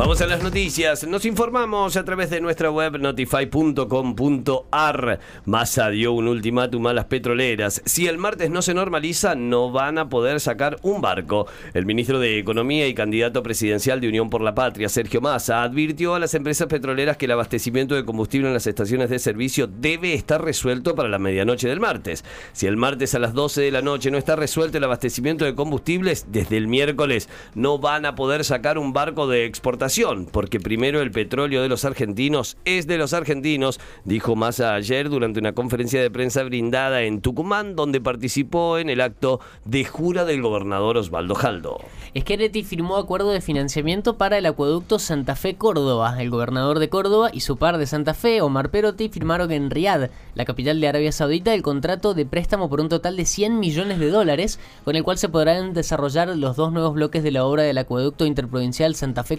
Vamos a las noticias. Nos informamos a través de nuestra web notify.com.ar. Massa dio un ultimátum a las petroleras. Si el martes no se normaliza, no van a poder sacar un barco. El ministro de Economía y candidato presidencial de Unión por la Patria, Sergio Massa, advirtió a las empresas petroleras que el abastecimiento de combustible en las estaciones de servicio debe estar resuelto para la medianoche del martes. Si el martes a las 12 de la noche no está resuelto el abastecimiento de combustibles, desde el miércoles no van a poder sacar un barco de exportación porque primero el petróleo de los argentinos es de los argentinos, dijo Massa ayer durante una conferencia de prensa brindada en Tucumán, donde participó en el acto de jura del gobernador Osvaldo Jaldo. Scheretti firmó acuerdo de financiamiento para el acueducto Santa Fe Córdoba. El gobernador de Córdoba y su par de Santa Fe, Omar Perotti, firmaron en Riad, la capital de Arabia Saudita, el contrato de préstamo por un total de 100 millones de dólares, con el cual se podrán desarrollar los dos nuevos bloques de la obra del acueducto interprovincial Santa Fe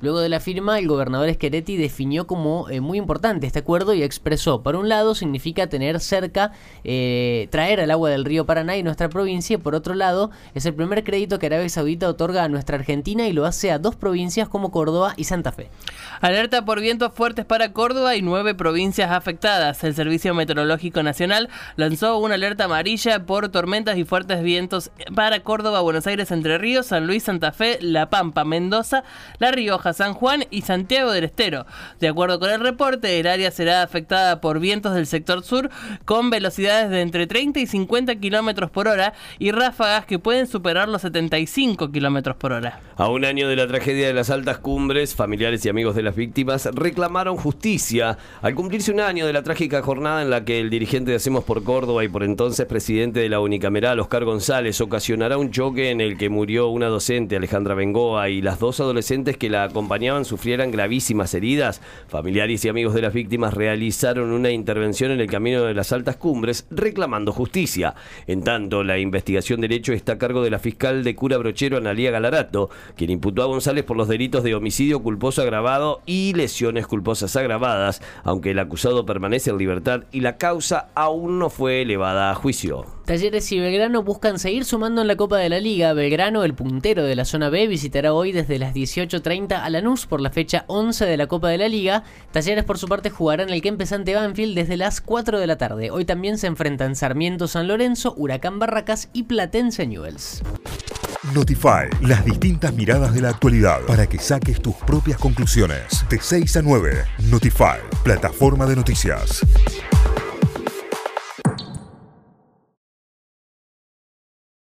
Luego de la firma, el gobernador Scheretti definió como eh, muy importante este acuerdo y expresó, por un lado, significa tener cerca, eh, traer el agua del río Paraná y nuestra provincia, y por otro lado, es el primer crédito que Arabia Saudita otorga a nuestra Argentina y lo hace a dos provincias como Córdoba y Santa Fe. Alerta por vientos fuertes para Córdoba y nueve provincias afectadas. El Servicio Meteorológico Nacional lanzó una alerta amarilla por tormentas y fuertes vientos para Córdoba, Buenos Aires, Entre Ríos, San Luis, Santa Fe, La Pampa, Mendoza, La Rioja, San Juan y Santiago del Estero. De acuerdo con el reporte, el área será afectada por vientos del sector sur con velocidades de entre 30 y 50 kilómetros por hora y ráfagas que pueden superar los 75 kilómetros por hora. A un año de la tragedia de las altas cumbres, familiares y amigos de las víctimas reclamaron justicia al cumplirse un año de la trágica jornada en la que el dirigente de Hacemos por Córdoba y por entonces presidente de la unicameral, Oscar González, ocasionará un choque en el que murió una docente, Alejandra Bengoa, y las dos adolescentes que la acompañaban sufrieran gravísimas heridas. Familiares y amigos de las víctimas realizaron una intervención en el camino de las altas cumbres reclamando justicia. En tanto, la investigación del hecho está a cargo de la fiscal de cura brochero Analía Galarato, quien imputó a González por los delitos de homicidio culposo agravado y lesiones culposas agravadas, aunque el acusado permanece en libertad y la causa aún no fue elevada a juicio. Talleres y Belgrano buscan seguir sumando en la Copa de la Liga. Belgrano, el puntero de la zona B, visitará hoy desde las 18.30 a Lanús por la fecha 11 de la Copa de la Liga. Talleres, por su parte, jugarán el que empezante Banfield desde las 4 de la tarde. Hoy también se enfrentan Sarmiento San Lorenzo, Huracán Barracas y Platense Newells. Notify, las distintas miradas de la actualidad para que saques tus propias conclusiones. De 6 a 9, Notify, plataforma de noticias.